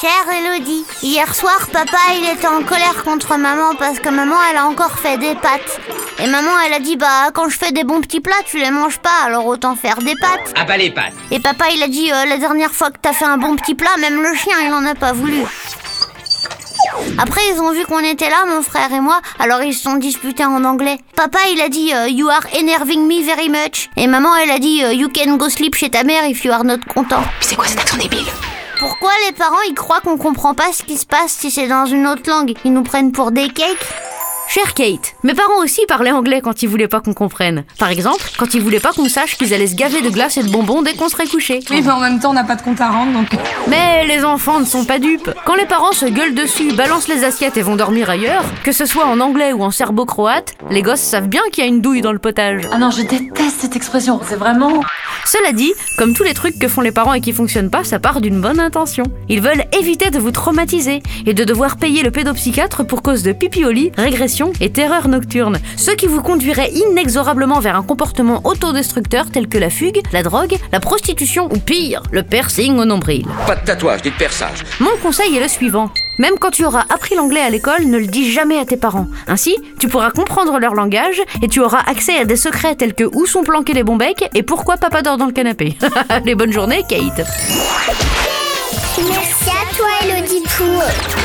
Chère Elodie, hier soir, papa il était en colère contre maman parce que maman elle a encore fait des pâtes. Et maman elle a dit bah quand je fais des bons petits plats tu les manges pas alors autant faire des pâtes. Ah bah les pâtes Et papa il a dit euh, la dernière fois que t'as fait un bon petit plat même le chien il en a pas voulu. Après ils ont vu qu'on était là mon frère et moi alors ils se sont disputés en anglais. Papa il a dit euh, you are enerving me very much et maman elle a dit euh, you can go sleep chez ta mère if you are not content. C'est quoi cet accent débile? Pourquoi les parents ils croient qu'on comprend pas ce qui se passe si c'est dans une autre langue? Ils nous prennent pour des cakes? Chère Kate, mes parents aussi parlaient anglais quand ils voulaient pas qu'on comprenne. Par exemple, quand ils voulaient pas qu'on sache qu'ils allaient se gaver de glace et de bonbons dès qu'on serait couché. Oui, mais en même temps, on n'a pas de compte à rendre, donc... Mais les enfants ne sont pas dupes. Quand les parents se gueulent dessus, balancent les assiettes et vont dormir ailleurs, que ce soit en anglais ou en serbo-croate, les gosses savent bien qu'il y a une douille dans le potage. Ah non, je déteste cette expression, c'est vraiment... Cela dit, comme tous les trucs que font les parents et qui fonctionnent pas, ça part d'une bonne intention. Ils veulent éviter de vous traumatiser et de devoir payer le pédopsychiatre pour cause de pipi au lit, régression et terreur nocturne. Ce qui vous conduirait inexorablement vers un comportement autodestructeur tel que la fugue, la drogue, la prostitution ou pire, le piercing au nombril. Pas de tatouage, ni de perçage. Mon conseil est le suivant. Même quand tu auras appris l'anglais à l'école, ne le dis jamais à tes parents. Ainsi, tu pourras comprendre leur langage et tu auras accès à des secrets tels que où sont planqués les bons becs et pourquoi papa dort dans le canapé. les bonnes journées, Kate. Merci à toi Élodie Pou.